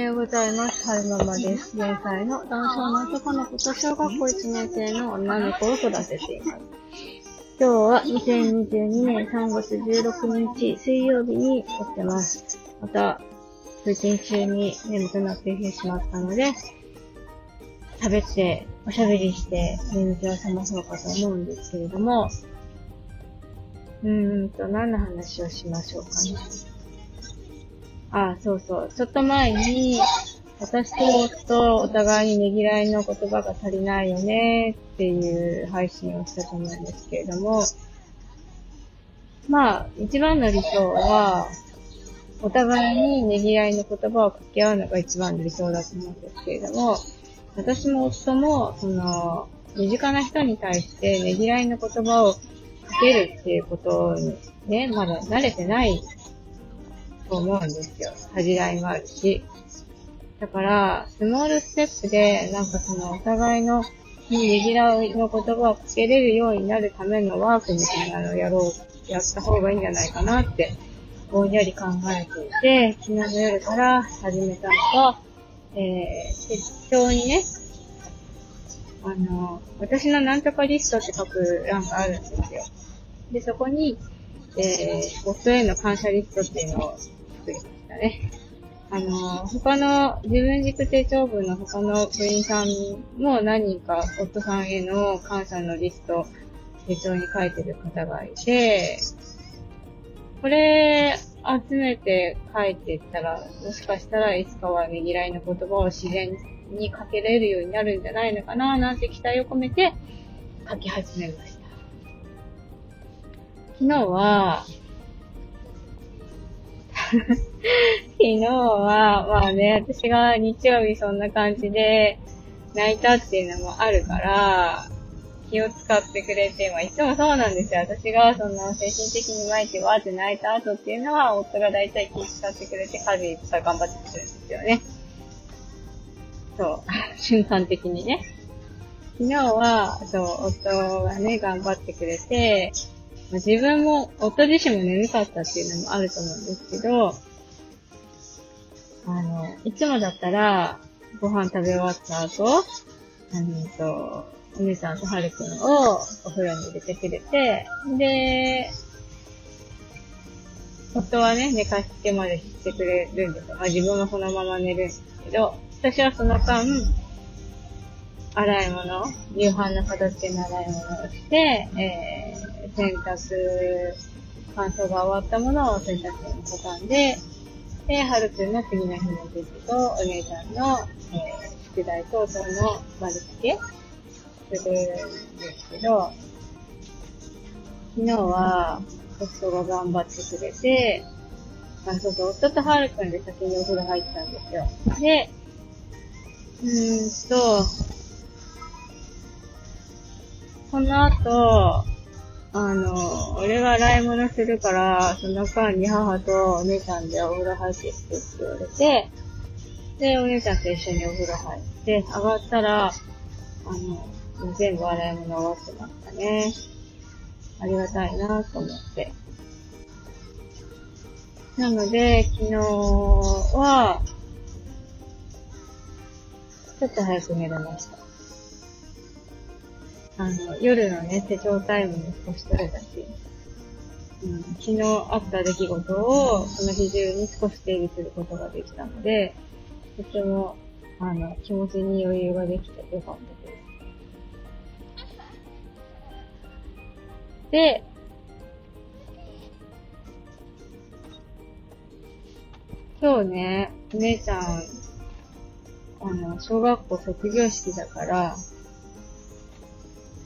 ようございます。はるままです。4歳の男性の男の子と小学校1年生の女の子を育てています。今日は2022年3月16日水曜日に撮ってます。また、通勤中に眠くなってきてしまったので、喋って、おしゃべりして、眠気を覚まそうかと思うんですけれども、うーんと、何の話をしましょうかね。あ、そうそう。ちょっと前に、私と夫、お互いにねぎらいの言葉が足りないよねっていう配信をしたと思うんですけれども、まあ、一番の理想は、お互いにねぎらいの言葉を掛け合うのが一番の理想だと思うんですけれども、私も夫も、その、身近な人に対してねぎらいの言葉をかけるっていうことにね、まだ慣れてないと思うんですよ。恥じらいもあるし。だから、スモールステップで、なんかその、お互いの、にねぎらいの言葉をかけれるようになるためのワークみたいなのをやろう、やった方がいいんじゃないかなって、ぼんやり考えていて、昨日の夜から始めたのが、えー、適当にね、あの、私のなんとかリストって書く欄があるんですよ。で、そこに、えー、夫への感謝リストっていうのを作りましたね。あの、他の、自分軸手帳部の他の部員さんも何人か夫さんへの感謝のリスト、手帳に書いてる方がいて、これ、集めて書いていったら、もしかしたらいつかはねぎらいの言葉を自然に書けれるようになるんじゃないのかな、なんて期待を込めて書き始めました。昨日は、昨日は、まあね、私が日曜日そんな感じで泣いたっていうのもあるから、気を使ってくれて、まあいつもそうなんですよ。私がその精神的に巻いてわーって泣いた後っていうのは、夫が大体気を使ってくれて、家事いっぱい頑張ってくれるんですよね。そう。瞬間的にね。昨日は、そう、夫がね、頑張ってくれて、まあ自分も、夫自身も眠かったっていうのもあると思うんですけど、あの、いつもだったら、ご飯食べ終わった後、あのと、お姉さんとはるくんをお風呂に入れてくれて、で、夫はね、寝かしつけまでしてくれるんですよ。まあ自分もそのまま寝るんですけど、私はその間、洗い物、夕飯の片付けの洗い物をして、えー、洗濯、乾燥が終わったものを洗濯機に畳んで、で、はるくんの次の日の授業と、お姉ちゃんの、えー、宿題等々の丸付けするんですけど、昨日は、夫が頑張ってくれて、あ、そうそう、夫とはるくんで先にお風呂入ったんですよ。で、うーんと、その後、あの、俺が洗い物するから、その間に母とお姉ちゃんでお風呂入ってきてって言われて、で、お姉ちゃんと一緒にお風呂入って、上がったら、あの、全部洗い物終わってましたね。ありがたいなと思って。なので、昨日は、ちょっと早く寝れました。あの、夜のね、手帳タイムに少し取れたし、うん、昨日あった出来事を、その日中に少し整理することができたので、とても、あの、気持ちに余裕ができてよかったです。で、今日ね、お姉ちゃん、あの、小学校卒業式だから、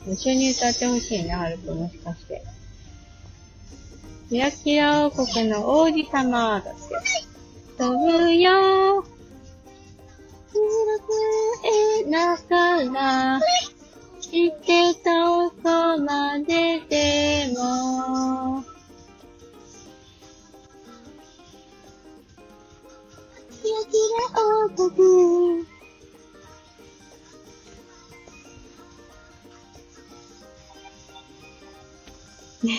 一緒に歌ってほしいな、はるくもしかして。キラキラ王国の王子様だって。飛ぶよえなから、行けどこまででも。キラキラ王国。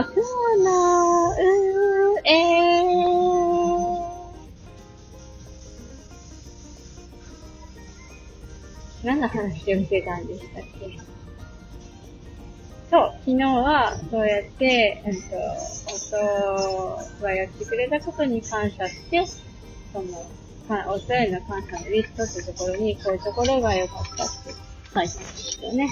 の悪の上。何の話をしてたんでしたっけそう、昨日はそうやって、えっと、夫がやってくれたことに感謝して、その、夫への感謝のリストってところに、こういうところが良かったって書いたんですよね。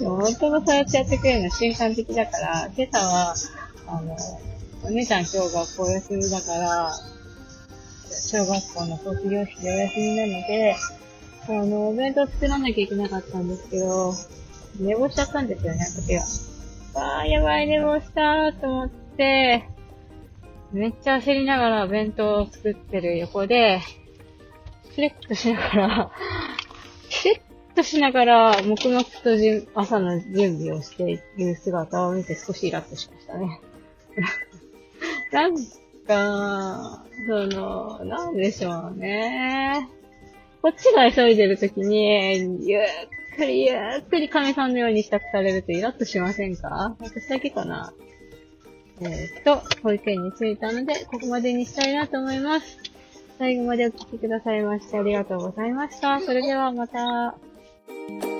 夫がそうやってやってくれるのは瞬間的だから、今朝は、あの、お姉ちゃん今日学校休みだから、小学校の卒業式でお休みなので、あの、お弁当作らなきゃいけなかったんですけど、寝坊しちゃったんですよね、時は。わー、やばい、寝坊したーと思って、めっちゃ焦りながら弁当を作ってる横で、スレッとしながら、スレッとしながら、黙々とじ朝の準備をしている姿を見て少しイラッとしましたね。なんか、その、なんでしょうね。こっちが急いでるときに、ゆっくりゆっくり神さんのように支度されるとイラッとしませんか？私だけかなえー、っと、保育園に着いたので、ここまでにしたいなと思います。最後までお聴きくださいましてありがとうございました。それではまた。Thank you